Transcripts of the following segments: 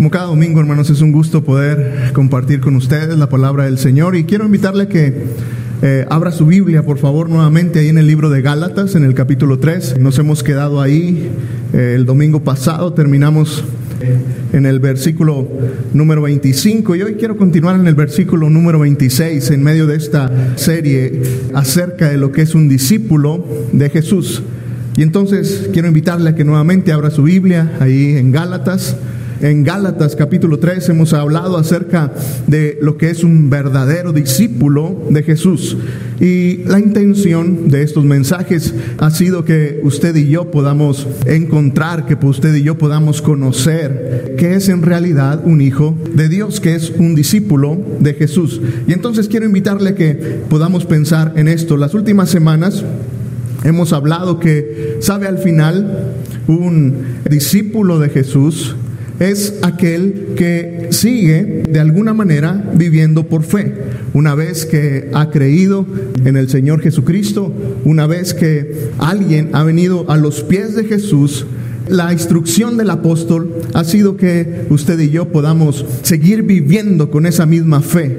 Como cada domingo, hermanos, es un gusto poder compartir con ustedes la palabra del Señor y quiero invitarle a que eh, abra su Biblia, por favor, nuevamente ahí en el libro de Gálatas, en el capítulo 3. Nos hemos quedado ahí eh, el domingo pasado, terminamos en el versículo número 25 y hoy quiero continuar en el versículo número 26 en medio de esta serie acerca de lo que es un discípulo de Jesús. Y entonces quiero invitarle a que nuevamente abra su Biblia ahí en Gálatas en Gálatas capítulo 3 hemos hablado acerca de lo que es un verdadero discípulo de Jesús. Y la intención de estos mensajes ha sido que usted y yo podamos encontrar, que usted y yo podamos conocer que es en realidad un hijo de Dios, que es un discípulo de Jesús. Y entonces quiero invitarle a que podamos pensar en esto. Las últimas semanas hemos hablado que, sabe al final, un discípulo de Jesús es aquel que sigue de alguna manera viviendo por fe. Una vez que ha creído en el Señor Jesucristo, una vez que alguien ha venido a los pies de Jesús, la instrucción del apóstol ha sido que usted y yo podamos seguir viviendo con esa misma fe,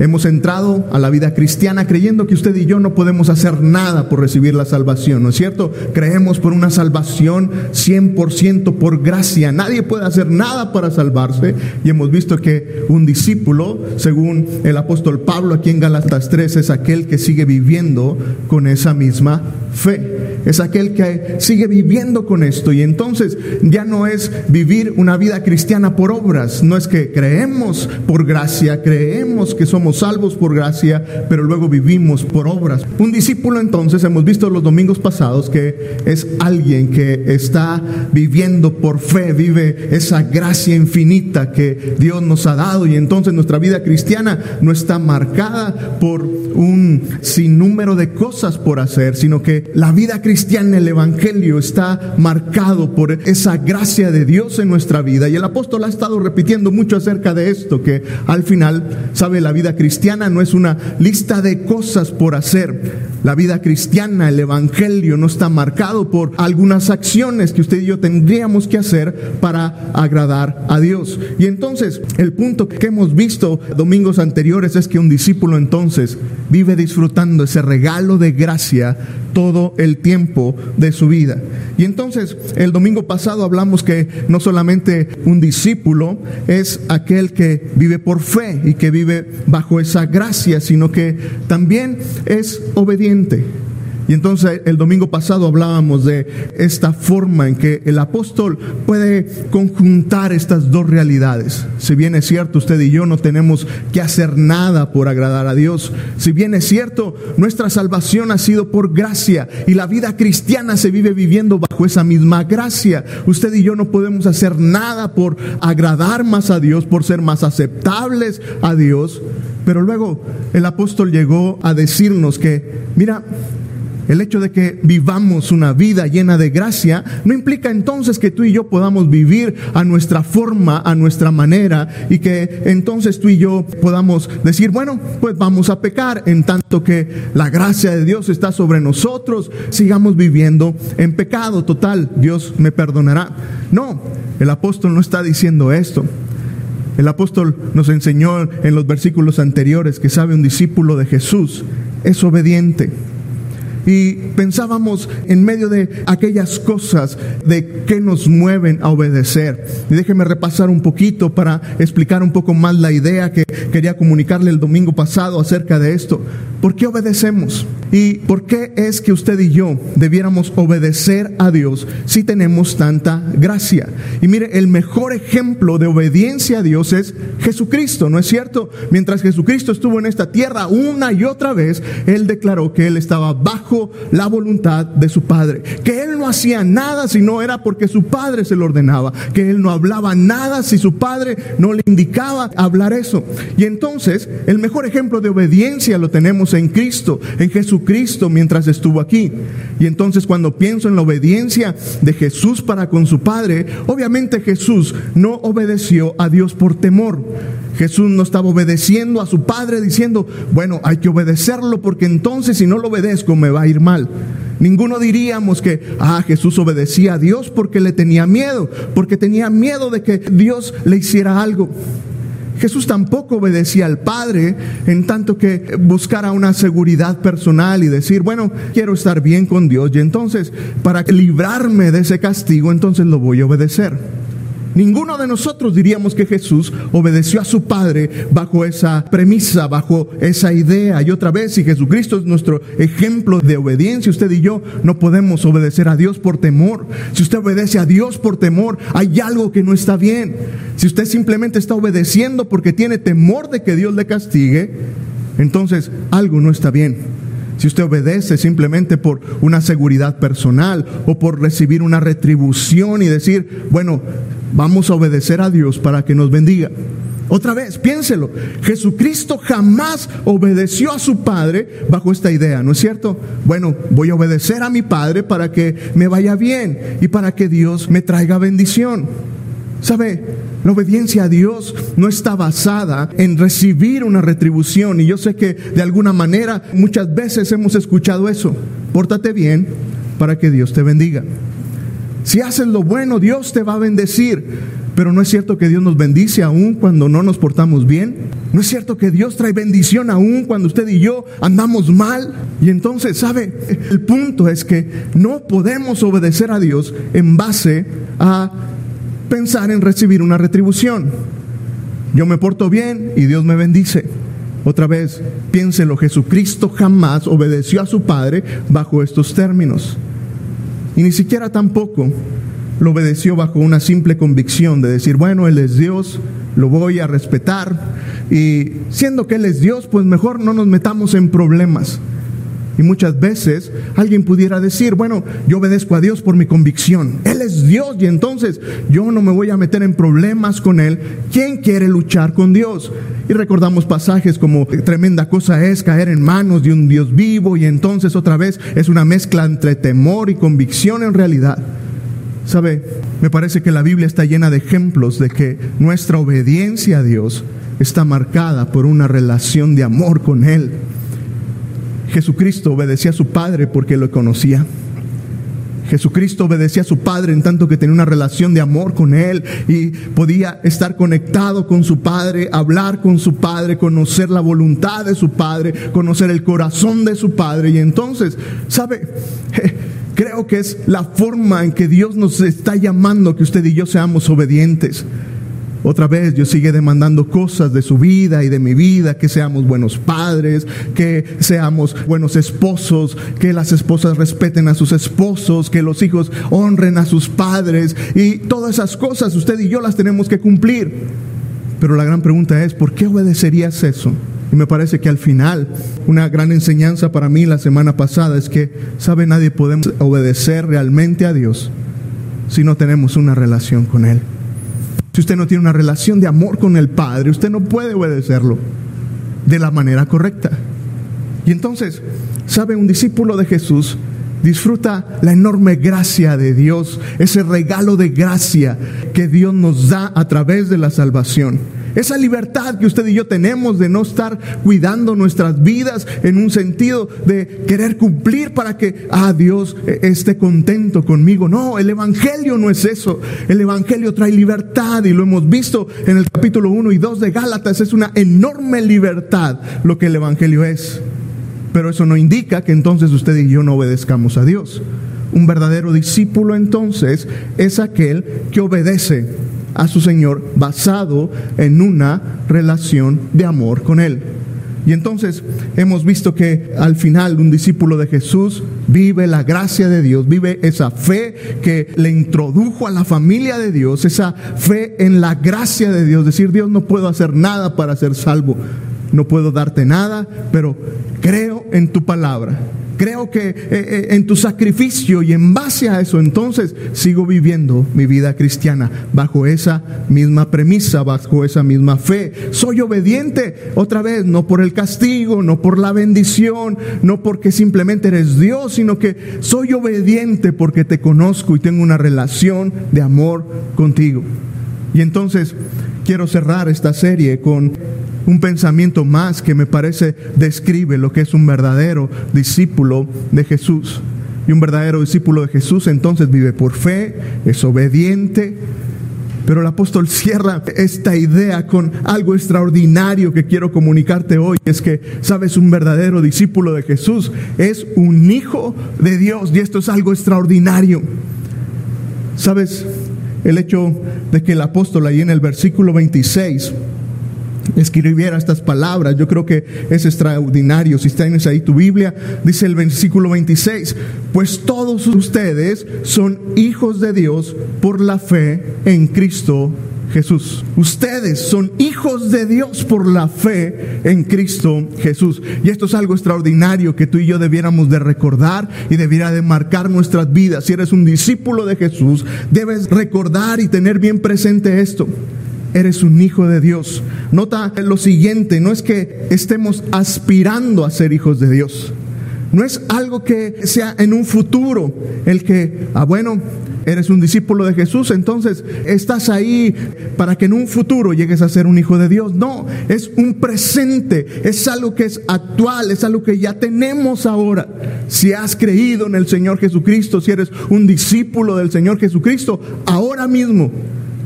Hemos entrado a la vida cristiana creyendo que usted y yo no podemos hacer nada por recibir la salvación, ¿no es cierto? Creemos por una salvación 100% por gracia. Nadie puede hacer nada para salvarse. Y hemos visto que un discípulo, según el apóstol Pablo aquí en Galatas 3, es aquel que sigue viviendo con esa misma fe es aquel que sigue viviendo con esto. Y entonces ya no es vivir una vida cristiana por obras, no es que creemos por gracia, creemos que somos salvos por gracia, pero luego vivimos por obras. Un discípulo entonces, hemos visto los domingos pasados, que es alguien que está viviendo por fe, vive esa gracia infinita que Dios nos ha dado. Y entonces nuestra vida cristiana no está marcada por un sinnúmero de cosas por hacer, sino que la vida cristiana cristiana, el Evangelio está marcado por esa gracia de Dios en nuestra vida. Y el apóstol ha estado repitiendo mucho acerca de esto, que al final, sabe, la vida cristiana no es una lista de cosas por hacer. La vida cristiana, el Evangelio, no está marcado por algunas acciones que usted y yo tendríamos que hacer para agradar a Dios. Y entonces, el punto que hemos visto domingos anteriores es que un discípulo entonces vive disfrutando ese regalo de gracia todo el tiempo de su vida. Y entonces, el domingo pasado hablamos que no solamente un discípulo es aquel que vive por fe y que vive bajo esa gracia, sino que también es obediente. Y entonces el domingo pasado hablábamos de esta forma en que el apóstol puede conjuntar estas dos realidades. Si bien es cierto, usted y yo no tenemos que hacer nada por agradar a Dios. Si bien es cierto, nuestra salvación ha sido por gracia y la vida cristiana se vive viviendo bajo esa misma gracia. Usted y yo no podemos hacer nada por agradar más a Dios, por ser más aceptables a Dios. Pero luego el apóstol llegó a decirnos que, mira, el hecho de que vivamos una vida llena de gracia no implica entonces que tú y yo podamos vivir a nuestra forma, a nuestra manera, y que entonces tú y yo podamos decir, bueno, pues vamos a pecar, en tanto que la gracia de Dios está sobre nosotros, sigamos viviendo en pecado total, Dios me perdonará. No, el apóstol no está diciendo esto. El apóstol nos enseñó en los versículos anteriores que sabe un discípulo de Jesús es obediente y pensábamos en medio de aquellas cosas de que nos mueven a obedecer. Y déjeme repasar un poquito para explicar un poco más la idea que quería comunicarle el domingo pasado acerca de esto. ¿Por qué obedecemos? ¿Y por qué es que usted y yo debiéramos obedecer a Dios si tenemos tanta gracia? Y mire, el mejor ejemplo de obediencia a Dios es Jesucristo, ¿no es cierto? Mientras Jesucristo estuvo en esta tierra una y otra vez, Él declaró que Él estaba bajo la voluntad de su Padre, que Él no hacía nada si no era porque su Padre se lo ordenaba, que Él no hablaba nada si su Padre no le indicaba hablar eso. Y entonces, el mejor ejemplo de obediencia lo tenemos en Cristo, en Jesucristo mientras estuvo aquí. Y entonces cuando pienso en la obediencia de Jesús para con su Padre, obviamente Jesús no obedeció a Dios por temor. Jesús no estaba obedeciendo a su Padre diciendo, bueno, hay que obedecerlo porque entonces si no lo obedezco me va a ir mal. Ninguno diríamos que, ah, Jesús obedecía a Dios porque le tenía miedo, porque tenía miedo de que Dios le hiciera algo. Jesús tampoco obedecía al Padre en tanto que buscara una seguridad personal y decir, bueno, quiero estar bien con Dios y entonces para librarme de ese castigo, entonces lo voy a obedecer. Ninguno de nosotros diríamos que Jesús obedeció a su Padre bajo esa premisa, bajo esa idea. Y otra vez, si Jesucristo es nuestro ejemplo de obediencia, usted y yo no podemos obedecer a Dios por temor. Si usted obedece a Dios por temor, hay algo que no está bien. Si usted simplemente está obedeciendo porque tiene temor de que Dios le castigue, entonces algo no está bien. Si usted obedece simplemente por una seguridad personal o por recibir una retribución y decir, bueno, vamos a obedecer a Dios para que nos bendiga. Otra vez, piénselo, Jesucristo jamás obedeció a su Padre bajo esta idea, ¿no es cierto? Bueno, voy a obedecer a mi Padre para que me vaya bien y para que Dios me traiga bendición. ¿Sabe? La obediencia a Dios no está basada en recibir una retribución. Y yo sé que de alguna manera muchas veces hemos escuchado eso. Pórtate bien para que Dios te bendiga. Si haces lo bueno, Dios te va a bendecir. Pero no es cierto que Dios nos bendice aún cuando no nos portamos bien. No es cierto que Dios trae bendición aún cuando usted y yo andamos mal. Y entonces, ¿sabe? El punto es que no podemos obedecer a Dios en base a pensar en recibir una retribución. Yo me porto bien y Dios me bendice. Otra vez, piénselo, Jesucristo jamás obedeció a su Padre bajo estos términos. Y ni siquiera tampoco lo obedeció bajo una simple convicción de decir, bueno, Él es Dios, lo voy a respetar. Y siendo que Él es Dios, pues mejor no nos metamos en problemas. Y muchas veces alguien pudiera decir, bueno, yo obedezco a Dios por mi convicción. Él es Dios y entonces yo no me voy a meter en problemas con Él. ¿Quién quiere luchar con Dios? Y recordamos pasajes como tremenda cosa es caer en manos de un Dios vivo y entonces otra vez es una mezcla entre temor y convicción en realidad. ¿Sabe? Me parece que la Biblia está llena de ejemplos de que nuestra obediencia a Dios está marcada por una relación de amor con Él. Jesucristo obedecía a su Padre porque lo conocía. Jesucristo obedecía a su Padre en tanto que tenía una relación de amor con Él y podía estar conectado con su Padre, hablar con su Padre, conocer la voluntad de su Padre, conocer el corazón de su Padre. Y entonces, ¿sabe? Creo que es la forma en que Dios nos está llamando que usted y yo seamos obedientes. Otra vez Dios sigue demandando cosas de su vida y de mi vida, que seamos buenos padres, que seamos buenos esposos, que las esposas respeten a sus esposos, que los hijos honren a sus padres y todas esas cosas usted y yo las tenemos que cumplir. Pero la gran pregunta es, ¿por qué obedecerías eso? Y me parece que al final, una gran enseñanza para mí la semana pasada es que, ¿sabe? Nadie podemos obedecer realmente a Dios si no tenemos una relación con Él. Usted no tiene una relación de amor con el Padre, usted no puede obedecerlo de la manera correcta. Y entonces, ¿sabe? Un discípulo de Jesús disfruta la enorme gracia de Dios, ese regalo de gracia que Dios nos da a través de la salvación. Esa libertad que usted y yo tenemos de no estar cuidando nuestras vidas en un sentido de querer cumplir para que, ah, Dios eh, esté contento conmigo. No, el Evangelio no es eso. El Evangelio trae libertad y lo hemos visto en el capítulo 1 y 2 de Gálatas. Es una enorme libertad lo que el Evangelio es. Pero eso no indica que entonces usted y yo no obedezcamos a Dios. Un verdadero discípulo entonces es aquel que obedece a su Señor basado en una relación de amor con Él. Y entonces hemos visto que al final un discípulo de Jesús vive la gracia de Dios, vive esa fe que le introdujo a la familia de Dios, esa fe en la gracia de Dios, decir Dios no puedo hacer nada para ser salvo, no puedo darte nada, pero creo en tu palabra creo que eh, eh, en tu sacrificio y en base a eso entonces sigo viviendo mi vida cristiana bajo esa misma premisa, bajo esa misma fe. Soy obediente otra vez, no por el castigo, no por la bendición, no porque simplemente eres Dios, sino que soy obediente porque te conozco y tengo una relación de amor contigo. Y entonces quiero cerrar esta serie con un pensamiento más que me parece describe lo que es un verdadero discípulo de Jesús. Y un verdadero discípulo de Jesús entonces vive por fe, es obediente. Pero el apóstol cierra esta idea con algo extraordinario que quiero comunicarte hoy. Es que, sabes, un verdadero discípulo de Jesús es un hijo de Dios. Y esto es algo extraordinario. Sabes, el hecho de que el apóstol ahí en el versículo 26 escribiera estas palabras, yo creo que es extraordinario. Si tienes ahí tu Biblia, dice el versículo 26, pues todos ustedes son hijos de Dios por la fe en Cristo Jesús. Ustedes son hijos de Dios por la fe en Cristo Jesús. Y esto es algo extraordinario que tú y yo debiéramos de recordar y debiera de marcar nuestras vidas. Si eres un discípulo de Jesús, debes recordar y tener bien presente esto eres un hijo de Dios. Nota lo siguiente, no es que estemos aspirando a ser hijos de Dios. No es algo que sea en un futuro el que, ah, bueno, eres un discípulo de Jesús, entonces estás ahí para que en un futuro llegues a ser un hijo de Dios. No, es un presente, es algo que es actual, es algo que ya tenemos ahora. Si has creído en el Señor Jesucristo, si eres un discípulo del Señor Jesucristo, ahora mismo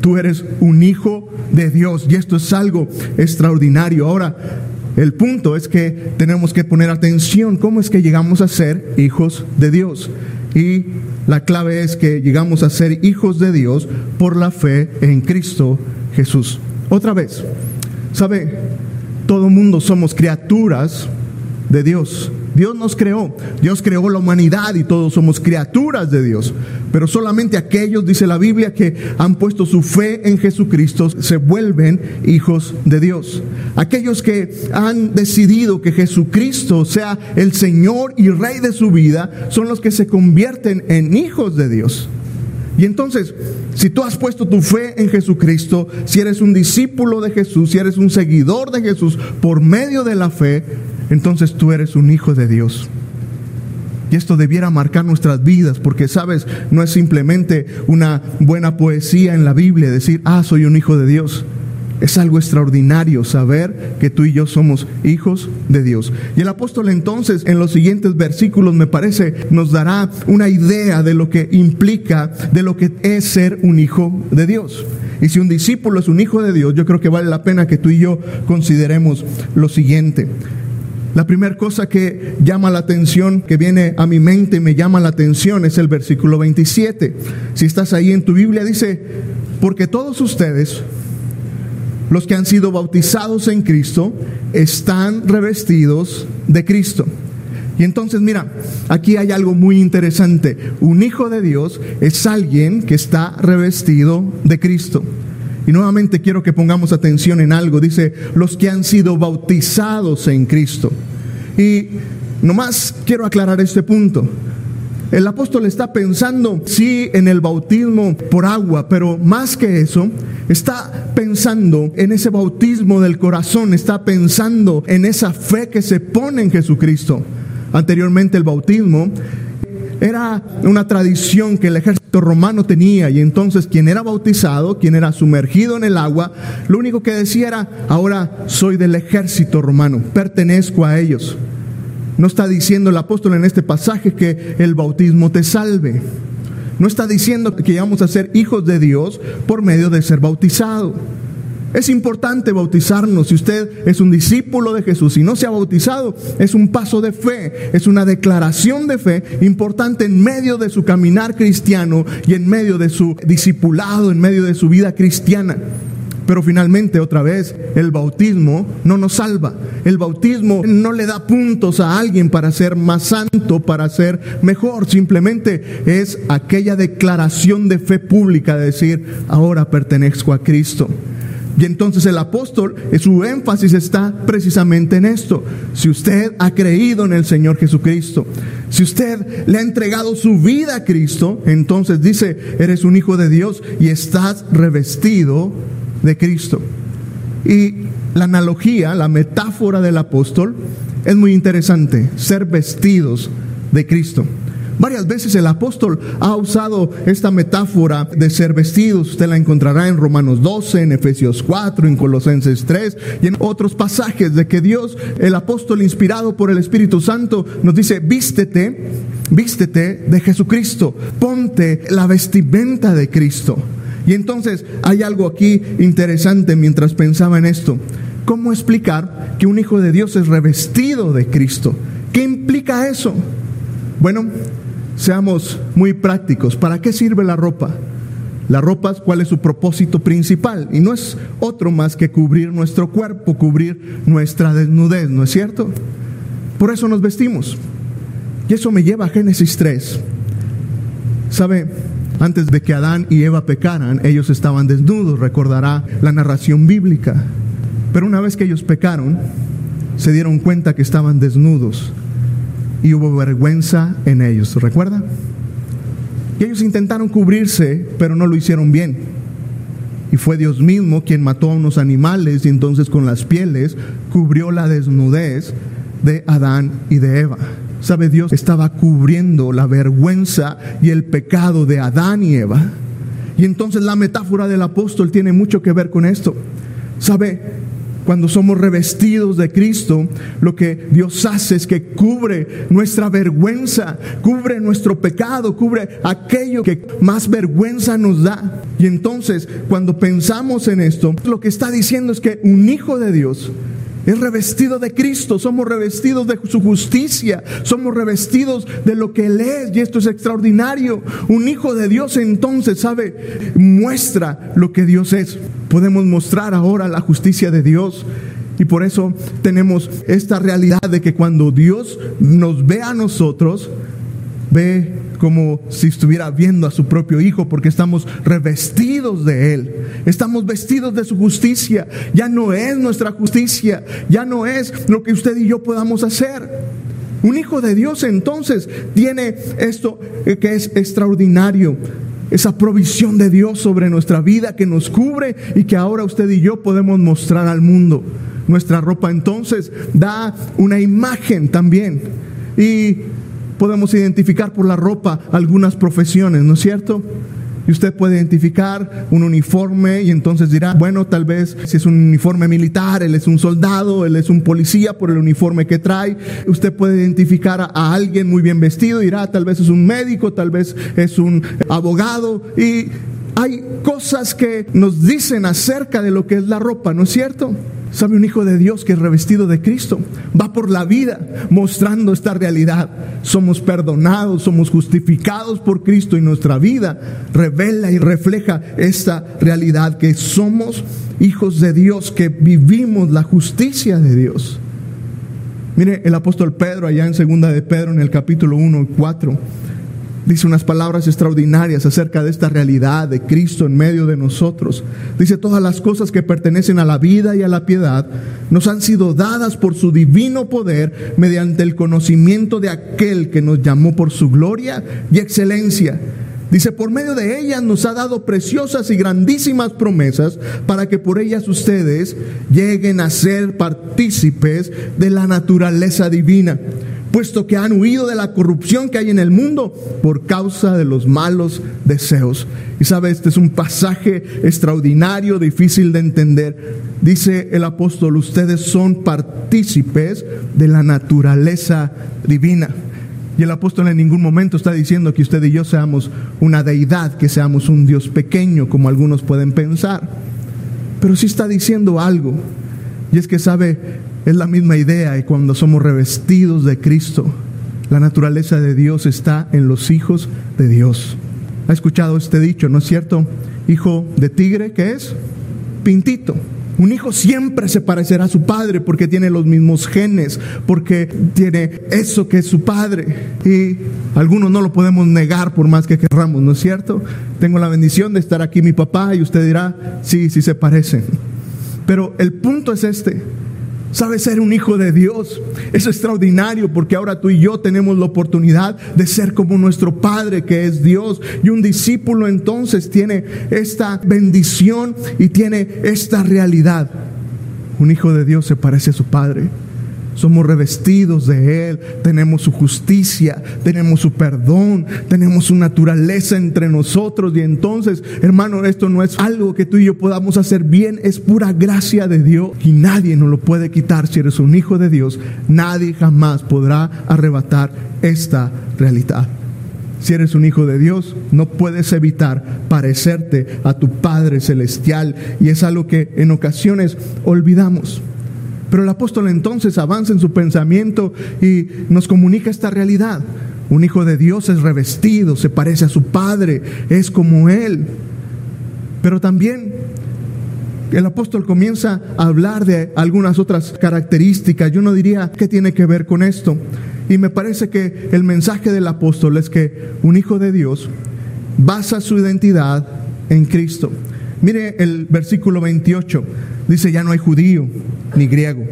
Tú eres un hijo de Dios y esto es algo extraordinario. Ahora, el punto es que tenemos que poner atención cómo es que llegamos a ser hijos de Dios. Y la clave es que llegamos a ser hijos de Dios por la fe en Cristo Jesús. Otra vez, ¿sabe? Todo mundo somos criaturas de Dios. Dios nos creó, Dios creó la humanidad y todos somos criaturas de Dios. Pero solamente aquellos, dice la Biblia, que han puesto su fe en Jesucristo se vuelven hijos de Dios. Aquellos que han decidido que Jesucristo sea el Señor y Rey de su vida son los que se convierten en hijos de Dios. Y entonces, si tú has puesto tu fe en Jesucristo, si eres un discípulo de Jesús, si eres un seguidor de Jesús por medio de la fe, entonces tú eres un hijo de Dios. Y esto debiera marcar nuestras vidas, porque sabes, no es simplemente una buena poesía en la Biblia decir, ah, soy un hijo de Dios. Es algo extraordinario saber que tú y yo somos hijos de Dios. Y el apóstol entonces en los siguientes versículos me parece nos dará una idea de lo que implica, de lo que es ser un hijo de Dios. Y si un discípulo es un hijo de Dios, yo creo que vale la pena que tú y yo consideremos lo siguiente. La primera cosa que llama la atención, que viene a mi mente y me llama la atención, es el versículo 27. Si estás ahí en tu Biblia, dice, porque todos ustedes, los que han sido bautizados en Cristo, están revestidos de Cristo. Y entonces, mira, aquí hay algo muy interesante. Un hijo de Dios es alguien que está revestido de Cristo. Y nuevamente quiero que pongamos atención en algo. Dice, los que han sido bautizados en Cristo. Y nomás quiero aclarar este punto. El apóstol está pensando, sí, en el bautismo por agua, pero más que eso, está pensando en ese bautismo del corazón, está pensando en esa fe que se pone en Jesucristo. Anteriormente el bautismo era una tradición que el ejército romano tenía y entonces quien era bautizado, quien era sumergido en el agua, lo único que decía era, ahora soy del ejército romano, pertenezco a ellos. No está diciendo el apóstol en este pasaje que el bautismo te salve. No está diciendo que vamos a ser hijos de Dios por medio de ser bautizado. Es importante bautizarnos. Si usted es un discípulo de Jesús y no se ha bautizado, es un paso de fe, es una declaración de fe importante en medio de su caminar cristiano y en medio de su discipulado, en medio de su vida cristiana. Pero finalmente, otra vez, el bautismo no nos salva. El bautismo no le da puntos a alguien para ser más santo, para ser mejor. Simplemente es aquella declaración de fe pública de decir, ahora pertenezco a Cristo. Y entonces el apóstol, su énfasis está precisamente en esto. Si usted ha creído en el Señor Jesucristo, si usted le ha entregado su vida a Cristo, entonces dice, eres un hijo de Dios y estás revestido de Cristo. Y la analogía, la metáfora del apóstol es muy interesante, ser vestidos de Cristo. Varias veces el apóstol ha usado esta metáfora de ser vestidos. Usted la encontrará en Romanos 12, en Efesios 4, en Colosenses 3 y en otros pasajes de que Dios, el apóstol inspirado por el Espíritu Santo, nos dice, vístete, vístete de Jesucristo, ponte la vestimenta de Cristo. Y entonces hay algo aquí interesante mientras pensaba en esto. ¿Cómo explicar que un hijo de Dios es revestido de Cristo? ¿Qué implica eso? Bueno, seamos muy prácticos. ¿Para qué sirve la ropa? La ropa, ¿cuál es su propósito principal? Y no es otro más que cubrir nuestro cuerpo, cubrir nuestra desnudez, ¿no es cierto? Por eso nos vestimos. Y eso me lleva a Génesis 3. ¿Sabe? Antes de que Adán y Eva pecaran, ellos estaban desnudos, recordará la narración bíblica. Pero una vez que ellos pecaron, se dieron cuenta que estaban desnudos y hubo vergüenza en ellos, ¿recuerda? Y ellos intentaron cubrirse, pero no lo hicieron bien. Y fue Dios mismo quien mató a unos animales y entonces con las pieles cubrió la desnudez de Adán y de Eva. ¿Sabe? Dios estaba cubriendo la vergüenza y el pecado de Adán y Eva. Y entonces la metáfora del apóstol tiene mucho que ver con esto. ¿Sabe? Cuando somos revestidos de Cristo, lo que Dios hace es que cubre nuestra vergüenza, cubre nuestro pecado, cubre aquello que más vergüenza nos da. Y entonces, cuando pensamos en esto, lo que está diciendo es que un hijo de Dios es revestido de Cristo, somos revestidos de su justicia, somos revestidos de lo que Él es, y esto es extraordinario. Un hijo de Dios entonces, ¿sabe? Muestra lo que Dios es. Podemos mostrar ahora la justicia de Dios. Y por eso tenemos esta realidad de que cuando Dios nos ve a nosotros, ve como si estuviera viendo a su propio Hijo, porque estamos revestidos de Él. Estamos vestidos de su justicia. Ya no es nuestra justicia, ya no es lo que usted y yo podamos hacer. Un hijo de Dios entonces tiene esto que es extraordinario, esa provisión de Dios sobre nuestra vida que nos cubre y que ahora usted y yo podemos mostrar al mundo. Nuestra ropa entonces da una imagen también. Y podemos identificar por la ropa algunas profesiones, ¿no es cierto? Y usted puede identificar un uniforme y entonces dirá, bueno, tal vez si es un uniforme militar, él es un soldado, él es un policía por el uniforme que trae. Usted puede identificar a, alguien muy bien vestido y dirá, tal vez es un médico, tal vez es un abogado. Y hay cosas que nos dicen acerca de lo que es la ropa, ¿no es cierto? ¿Sabe un hijo de Dios que es revestido de Cristo? Va por la vida mostrando esta realidad. Somos perdonados, somos justificados por Cristo y nuestra vida revela y refleja esta realidad que somos hijos de Dios, que vivimos la justicia de Dios. Mire el apóstol Pedro allá en segunda de Pedro en el capítulo 1 y 4 dice unas palabras extraordinarias acerca de esta realidad de Cristo en medio de nosotros. Dice, todas las cosas que pertenecen a la vida y a la piedad nos han sido dadas por su divino poder mediante el conocimiento de aquel que nos llamó por su gloria y excelencia. Dice, por medio de ellas nos ha dado preciosas y grandísimas promesas para que por ellas ustedes lleguen a ser partícipes de la naturaleza divina puesto que han huido de la corrupción que hay en el mundo por causa de los malos deseos. Y sabe, este es un pasaje extraordinario, difícil de entender. Dice el apóstol, ustedes son partícipes de la naturaleza divina. Y el apóstol en ningún momento está diciendo que usted y yo seamos una deidad, que seamos un Dios pequeño, como algunos pueden pensar. Pero sí está diciendo algo. Y es que sabe, es la misma idea y cuando somos revestidos de Cristo, la naturaleza de Dios está en los hijos de Dios. ¿Ha escuchado este dicho, no es cierto? Hijo de tigre, ¿qué es? Pintito. Un hijo siempre se parecerá a su padre porque tiene los mismos genes, porque tiene eso que es su padre. Y algunos no lo podemos negar por más que querramos, ¿no es cierto? Tengo la bendición de estar aquí mi papá y usted dirá, sí, sí se parecen. Pero el punto es este Sabe ser un hijo de Dios. Es extraordinario porque ahora tú y yo tenemos la oportunidad de ser como nuestro Padre que es Dios. Y un discípulo entonces tiene esta bendición y tiene esta realidad. Un hijo de Dios se parece a su Padre. Somos revestidos de Él, tenemos su justicia, tenemos su perdón, tenemos su naturaleza entre nosotros. Y entonces, hermano, esto no es algo que tú y yo podamos hacer bien, es pura gracia de Dios y nadie nos lo puede quitar. Si eres un hijo de Dios, nadie jamás podrá arrebatar esta realidad. Si eres un hijo de Dios, no puedes evitar parecerte a tu Padre Celestial. Y es algo que en ocasiones olvidamos. Pero el apóstol entonces avanza en su pensamiento y nos comunica esta realidad. Un hijo de Dios es revestido, se parece a su Padre, es como Él. Pero también el apóstol comienza a hablar de algunas otras características. Yo no diría qué tiene que ver con esto. Y me parece que el mensaje del apóstol es que un hijo de Dios basa su identidad en Cristo. Mire el versículo 28. Dice, ya no hay judío ni griego,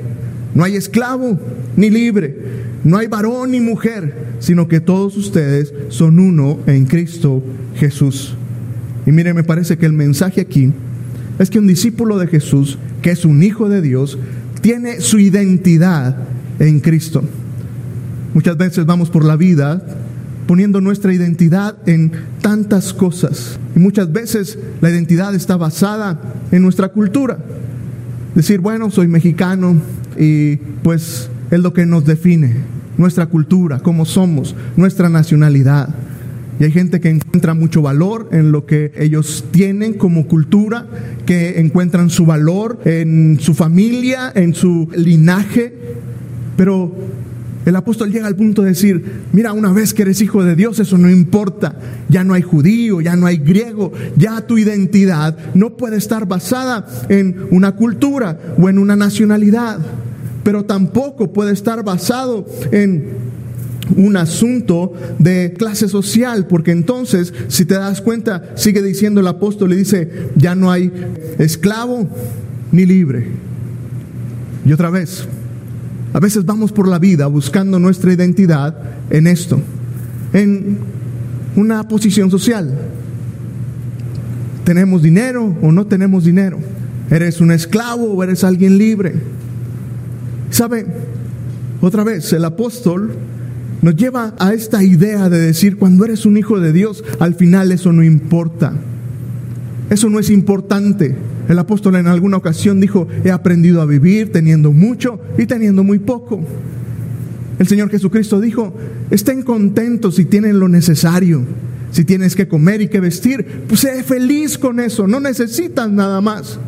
no hay esclavo ni libre, no hay varón ni mujer, sino que todos ustedes son uno en Cristo Jesús. Y mire, me parece que el mensaje aquí es que un discípulo de Jesús, que es un hijo de Dios, tiene su identidad en Cristo. Muchas veces vamos por la vida poniendo nuestra identidad en tantas cosas. Y muchas veces la identidad está basada en nuestra cultura. Decir, bueno, soy mexicano y pues es lo que nos define, nuestra cultura, cómo somos, nuestra nacionalidad. Y hay gente que encuentra mucho valor en lo que ellos tienen como cultura, que encuentran su valor en su familia, en su linaje, pero el apóstol llega al punto de decir, mira, una vez que eres hijo de Dios, eso no importa. Ya no hay judío, ya no hay griego, ya tu identidad no puede estar basada en una cultura o en una nacionalidad, pero tampoco puede estar basado en un asunto de clase social, porque entonces, si te das cuenta, sigue diciendo el apóstol y dice, ya no hay esclavo ni libre. Y otra vez, a veces vamos por la vida buscando nuestra identidad en esto, en una posición social. ¿Tenemos dinero o no tenemos dinero? ¿Eres un esclavo o eres alguien libre? ¿Sabe? Otra vez, el apóstol nos lleva a esta idea de decir, cuando eres un hijo de Dios, al final eso no importa. Eso no es importante. El apóstol en alguna ocasión dijo, he aprendido a vivir teniendo mucho y teniendo muy poco. El Señor Jesucristo dijo, estén contentos si tienen lo necesario. Si tienes que comer y que vestir, pues sé feliz con eso, no necesitas nada más.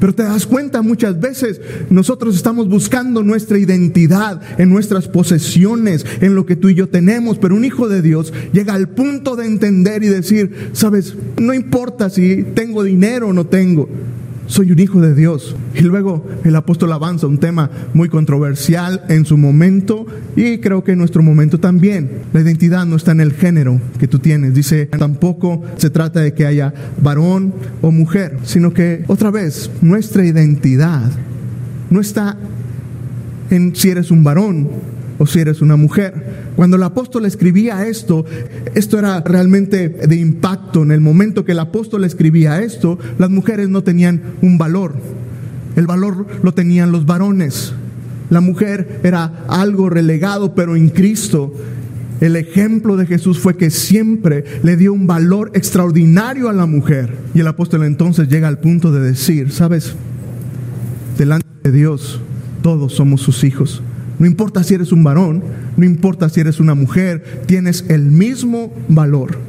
Pero te das cuenta muchas veces nosotros estamos buscando nuestra identidad en nuestras posesiones, en lo que tú y yo tenemos, pero un hijo de Dios llega al punto de entender y decir, sabes, no importa si tengo dinero o no tengo, soy un hijo de Dios. Y luego el apóstol avanza un tema muy controversial en su momento y creo que en nuestro momento también. La identidad no está en el género que tú tienes. Dice, tampoco se trata de que haya varón o mujer, sino que otra vez, nuestra identidad no está en si eres un varón o si eres una mujer. Cuando el apóstol escribía esto, esto era realmente de impacto. En el momento que el apóstol escribía esto, las mujeres no tenían un valor. El valor lo tenían los varones. La mujer era algo relegado, pero en Cristo el ejemplo de Jesús fue que siempre le dio un valor extraordinario a la mujer. Y el apóstol entonces llega al punto de decir, sabes, delante de Dios todos somos sus hijos. No importa si eres un varón, no importa si eres una mujer, tienes el mismo valor.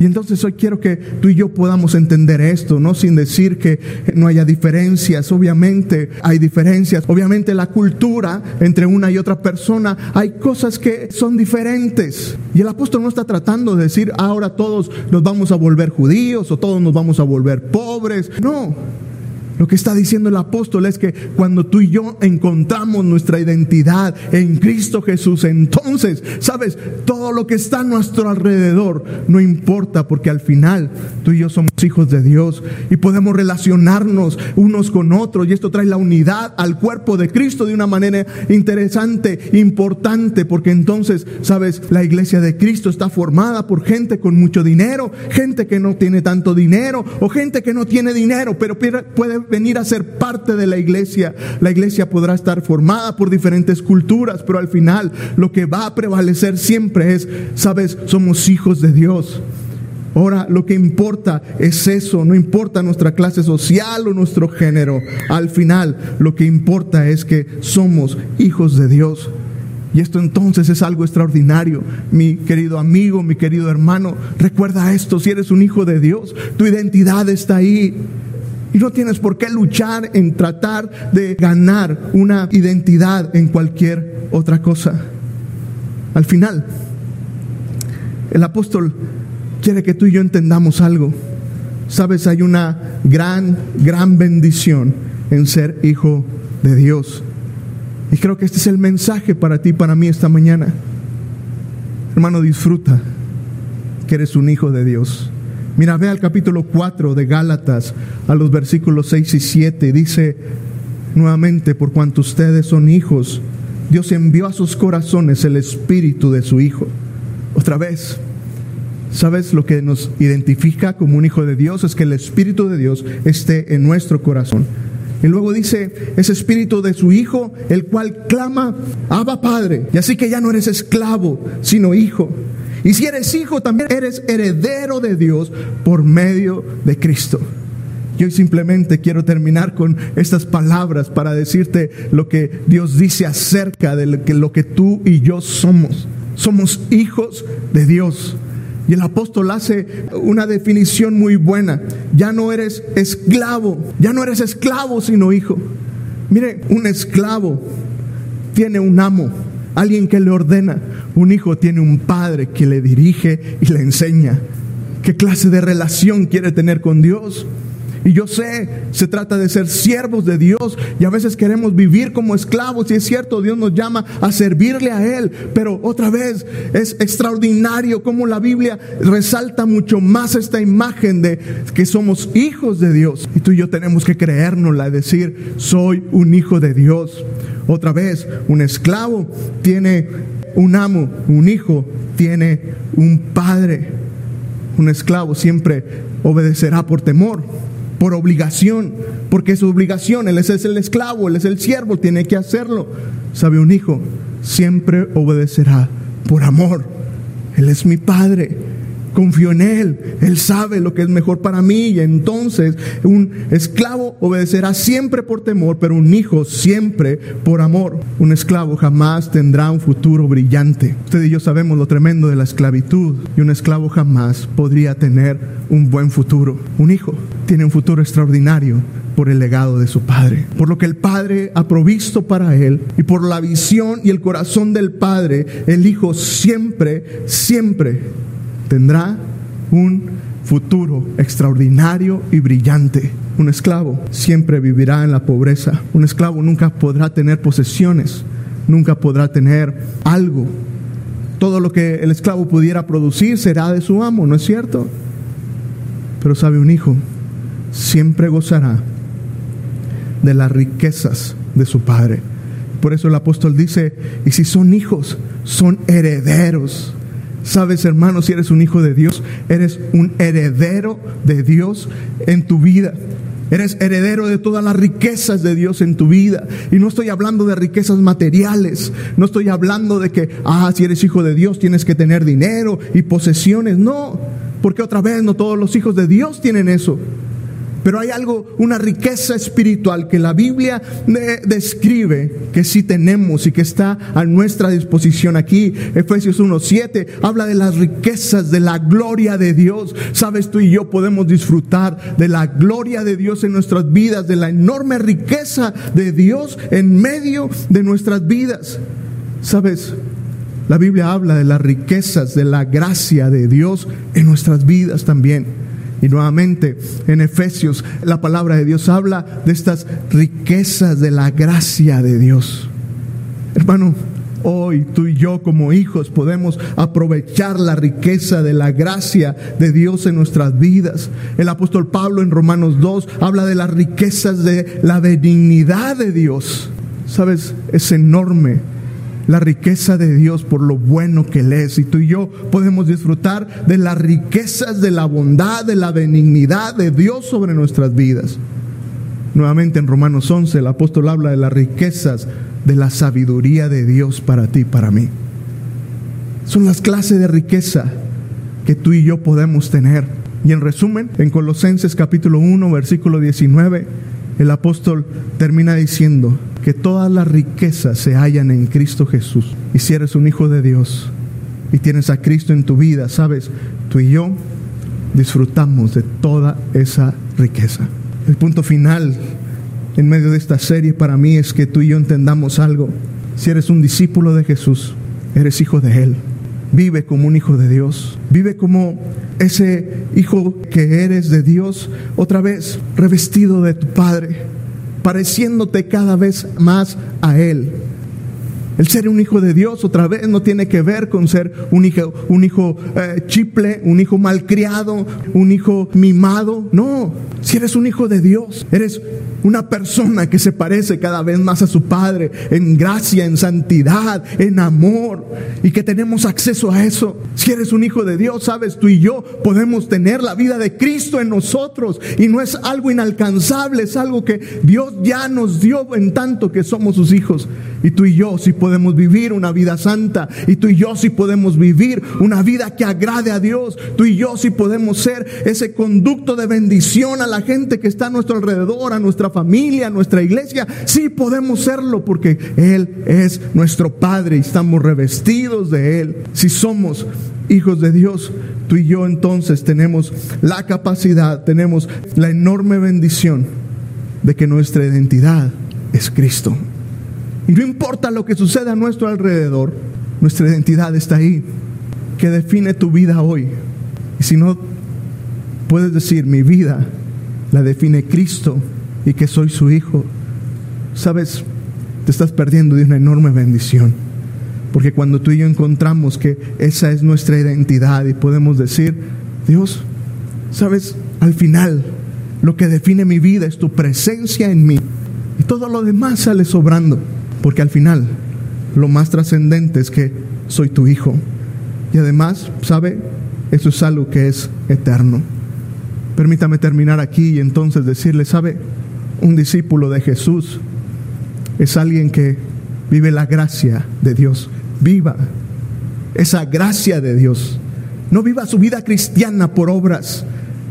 Y entonces hoy quiero que tú y yo podamos entender esto, no sin decir que no haya diferencias, obviamente hay diferencias, obviamente la cultura entre una y otra persona, hay cosas que son diferentes. Y el apóstol no está tratando de decir ahora todos nos vamos a volver judíos o todos nos vamos a volver pobres, no. Lo que está diciendo el apóstol es que cuando tú y yo encontramos nuestra identidad en Cristo Jesús, entonces, sabes, todo lo que está a nuestro alrededor no importa porque al final tú y yo somos hijos de Dios y podemos relacionarnos unos con otros y esto trae la unidad al cuerpo de Cristo de una manera interesante, importante, porque entonces, sabes, la iglesia de Cristo está formada por gente con mucho dinero, gente que no tiene tanto dinero o gente que no tiene dinero, pero puede venir a ser parte de la iglesia. La iglesia podrá estar formada por diferentes culturas, pero al final lo que va a prevalecer siempre es, sabes, somos hijos de Dios. Ahora lo que importa es eso, no importa nuestra clase social o nuestro género. Al final lo que importa es que somos hijos de Dios. Y esto entonces es algo extraordinario. Mi querido amigo, mi querido hermano, recuerda esto, si eres un hijo de Dios, tu identidad está ahí. Y no tienes por qué luchar en tratar de ganar una identidad en cualquier otra cosa. Al final, el apóstol quiere que tú y yo entendamos algo. Sabes, hay una gran, gran bendición en ser hijo de Dios. Y creo que este es el mensaje para ti, para mí esta mañana. Hermano, disfruta que eres un hijo de Dios. Mira, ve al capítulo 4 de Gálatas, a los versículos 6 y 7. Dice nuevamente, por cuanto ustedes son hijos, Dios envió a sus corazones el espíritu de su Hijo. Otra vez, ¿Sabes lo que nos identifica como un hijo de Dios? Es que el Espíritu de Dios esté en nuestro corazón. Y luego dice, ese espíritu de su hijo, el cual clama, Abba Padre. Y así que ya no eres esclavo, sino hijo. Y si eres hijo, también eres heredero de Dios por medio de Cristo. Yo simplemente quiero terminar con estas palabras para decirte lo que Dios dice acerca de lo que, lo que tú y yo somos. Somos hijos de Dios. Y el apóstol hace una definición muy buena. Ya no eres esclavo, ya no eres esclavo sino hijo. Mire, un esclavo tiene un amo, alguien que le ordena. Un hijo tiene un padre que le dirige y le enseña. ¿Qué clase de relación quiere tener con Dios? Y yo sé, se trata de ser siervos de Dios y a veces queremos vivir como esclavos y es cierto, Dios nos llama a servirle a Él, pero otra vez es extraordinario como la Biblia resalta mucho más esta imagen de que somos hijos de Dios y tú y yo tenemos que creérnosla, decir, soy un hijo de Dios. Otra vez, un esclavo tiene un amo, un hijo tiene un padre. Un esclavo siempre obedecerá por temor por obligación, porque es su obligación, él es el esclavo, él es el siervo, tiene que hacerlo. ¿Sabe un hijo? Siempre obedecerá por amor. Él es mi padre, confío en Él, Él sabe lo que es mejor para mí y entonces un esclavo obedecerá siempre por temor, pero un hijo siempre por amor. Un esclavo jamás tendrá un futuro brillante. Usted y yo sabemos lo tremendo de la esclavitud y un esclavo jamás podría tener un buen futuro. Un hijo tiene un futuro extraordinario por el legado de su padre, por lo que el padre ha provisto para él y por la visión y el corazón del padre, el hijo siempre, siempre tendrá un futuro extraordinario y brillante. Un esclavo siempre vivirá en la pobreza. Un esclavo nunca podrá tener posesiones, nunca podrá tener algo. Todo lo que el esclavo pudiera producir será de su amo, ¿no es cierto? Pero sabe un hijo, siempre gozará de las riquezas de su padre. Por eso el apóstol dice, y si son hijos, son herederos Sabes, hermano, si eres un hijo de Dios, eres un heredero de Dios en tu vida. Eres heredero de todas las riquezas de Dios en tu vida. Y no estoy hablando de riquezas materiales. No estoy hablando de que, ah, si eres hijo de Dios tienes que tener dinero y posesiones. No, porque otra vez no todos los hijos de Dios tienen eso. Pero hay algo, una riqueza espiritual que la Biblia describe que sí tenemos y que está a nuestra disposición aquí. Efesios 1.7 habla de las riquezas de la gloria de Dios. Sabes, tú y yo podemos disfrutar de la gloria de Dios en nuestras vidas, de la enorme riqueza de Dios en medio de nuestras vidas. Sabes, la Biblia habla de las riquezas de la gracia de Dios en nuestras vidas también. Y nuevamente en Efesios la palabra de Dios habla de estas riquezas de la gracia de Dios. Hermano, hoy tú y yo como hijos podemos aprovechar la riqueza de la gracia de Dios en nuestras vidas. El apóstol Pablo en Romanos 2 habla de las riquezas de la benignidad de Dios. Sabes, es enorme la riqueza de Dios por lo bueno que Él es. Y tú y yo podemos disfrutar de las riquezas de la bondad, de la benignidad de Dios sobre nuestras vidas. Nuevamente en Romanos 11 el apóstol habla de las riquezas de la sabiduría de Dios para ti, para mí. Son las clases de riqueza que tú y yo podemos tener. Y en resumen, en Colosenses capítulo 1, versículo 19, el apóstol termina diciendo que todas las riquezas se hallan en Cristo Jesús. Y si eres un hijo de Dios y tienes a Cristo en tu vida, sabes, tú y yo disfrutamos de toda esa riqueza. El punto final en medio de esta serie para mí es que tú y yo entendamos algo. Si eres un discípulo de Jesús, eres hijo de Él. Vive como un hijo de Dios. Vive como ese hijo que eres de Dios, otra vez revestido de tu Padre, pareciéndote cada vez más a Él. El ser un hijo de Dios otra vez no tiene que ver con ser un hijo, un hijo eh, chiple, un hijo malcriado, un hijo mimado. No, si eres un hijo de Dios, eres una persona que se parece cada vez más a su Padre en gracia, en santidad, en amor y que tenemos acceso a eso. Si eres un hijo de Dios, sabes, tú y yo podemos tener la vida de Cristo en nosotros y no es algo inalcanzable, es algo que Dios ya nos dio en tanto que somos sus hijos. Y tú y yo sí podemos vivir una vida santa y tú y yo sí podemos vivir una vida que agrade a Dios. Tú y yo sí podemos ser ese conducto de bendición a la gente que está a nuestro alrededor, a nuestra familia, nuestra iglesia, sí podemos serlo porque Él es nuestro Padre y estamos revestidos de Él. Si somos hijos de Dios, tú y yo entonces tenemos la capacidad, tenemos la enorme bendición de que nuestra identidad es Cristo. Y no importa lo que suceda a nuestro alrededor, nuestra identidad está ahí, que define tu vida hoy. Y si no, puedes decir, mi vida la define Cristo y que soy su hijo, sabes, te estás perdiendo de una enorme bendición. Porque cuando tú y yo encontramos que esa es nuestra identidad y podemos decir, Dios, sabes, al final lo que define mi vida es tu presencia en mí. Y todo lo demás sale sobrando. Porque al final lo más trascendente es que soy tu hijo. Y además, ¿sabe? Eso es algo que es eterno. Permítame terminar aquí y entonces decirle, ¿sabe? Un discípulo de Jesús es alguien que vive la gracia de Dios. Viva esa gracia de Dios. No viva su vida cristiana por obras.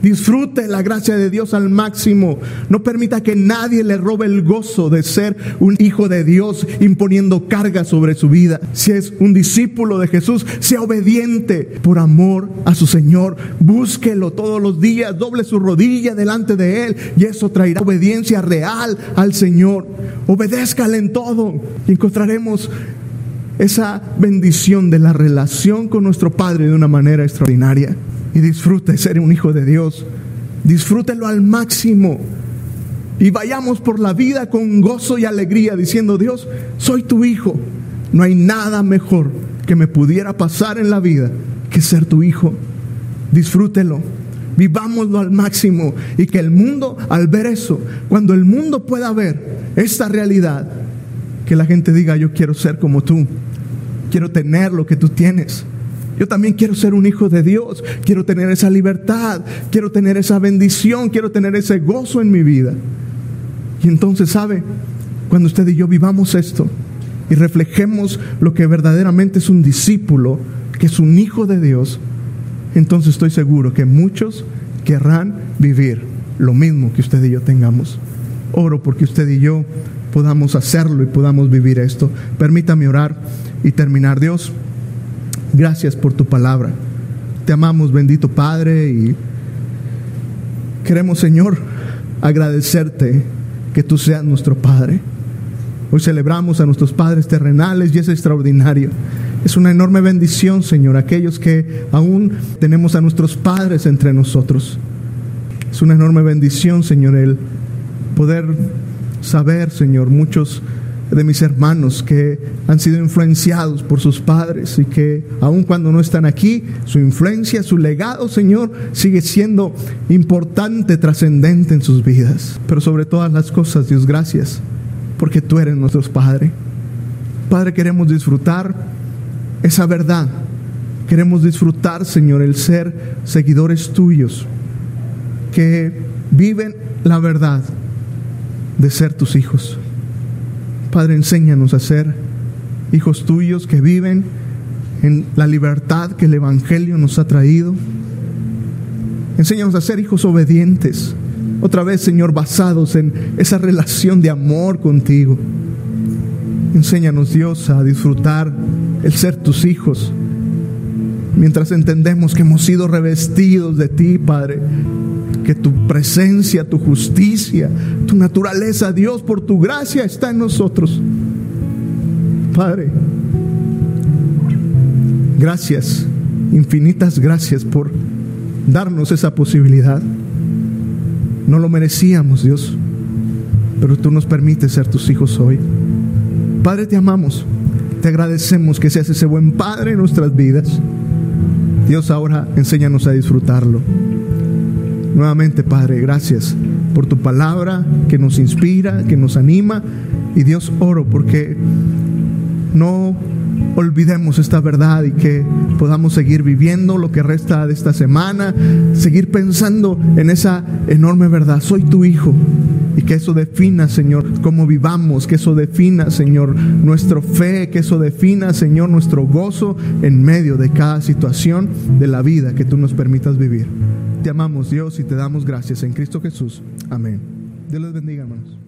Disfrute la gracia de Dios al máximo. No permita que nadie le robe el gozo de ser un hijo de Dios imponiendo carga sobre su vida. Si es un discípulo de Jesús, sea obediente por amor a su Señor. Búsquelo todos los días, doble su rodilla delante de Él y eso traerá obediencia real al Señor. Obedézcale en todo y encontraremos esa bendición de la relación con nuestro Padre de una manera extraordinaria y disfrute ser un hijo de Dios. Disfrútelo al máximo. Y vayamos por la vida con gozo y alegría diciendo, Dios, soy tu hijo. No hay nada mejor que me pudiera pasar en la vida que ser tu hijo. Disfrútelo. Vivámoslo al máximo y que el mundo, al ver eso, cuando el mundo pueda ver esta realidad, que la gente diga, yo quiero ser como tú, quiero tener lo que tú tienes. Yo también quiero ser un hijo de Dios, quiero tener esa libertad, quiero tener esa bendición, quiero tener ese gozo en mi vida. Y entonces, ¿sabe? Cuando usted y yo vivamos esto y reflejemos lo que verdaderamente es un discípulo, que es un hijo de Dios, entonces estoy seguro que muchos querrán vivir lo mismo que usted y yo tengamos. Oro porque usted y yo podamos hacerlo y podamos vivir esto. Permítame orar y terminar. Dios, Gracias por tu palabra. Te amamos, bendito Padre, y queremos, Señor, agradecerte que tú seas nuestro Padre. Hoy celebramos a nuestros padres terrenales y es extraordinario. Es una enorme bendición, Señor, aquellos que aún tenemos a nuestros padres entre nosotros. Es una enorme bendición, Señor, el poder saber, Señor, muchos de mis hermanos que han sido influenciados por sus padres y que aun cuando no están aquí, su influencia, su legado, Señor, sigue siendo importante, trascendente en sus vidas. Pero sobre todas las cosas, Dios, gracias, porque tú eres nuestro Padre. Padre, queremos disfrutar esa verdad. Queremos disfrutar, Señor, el ser seguidores tuyos que viven la verdad de ser tus hijos. Padre, enséñanos a ser hijos tuyos que viven en la libertad que el Evangelio nos ha traído. Enséñanos a ser hijos obedientes, otra vez, Señor, basados en esa relación de amor contigo. Enséñanos, Dios, a disfrutar el ser tus hijos, mientras entendemos que hemos sido revestidos de ti, Padre, que tu presencia, tu justicia, tu naturaleza, Dios, por tu gracia está en nosotros. Padre, gracias, infinitas gracias por darnos esa posibilidad. No lo merecíamos, Dios, pero tú nos permites ser tus hijos hoy. Padre, te amamos, te agradecemos que seas ese buen Padre en nuestras vidas. Dios, ahora enséñanos a disfrutarlo. Nuevamente, Padre, gracias por tu palabra que nos inspira, que nos anima. Y Dios, oro porque no olvidemos esta verdad y que podamos seguir viviendo lo que resta de esta semana, seguir pensando en esa enorme verdad. Soy tu hijo. Y que eso defina, Señor, cómo vivamos, que eso defina, Señor, nuestra fe, que eso defina, Señor, nuestro gozo en medio de cada situación de la vida que tú nos permitas vivir. Te amamos, Dios, y te damos gracias en Cristo Jesús. Amén. Dios les bendiga, hermanos.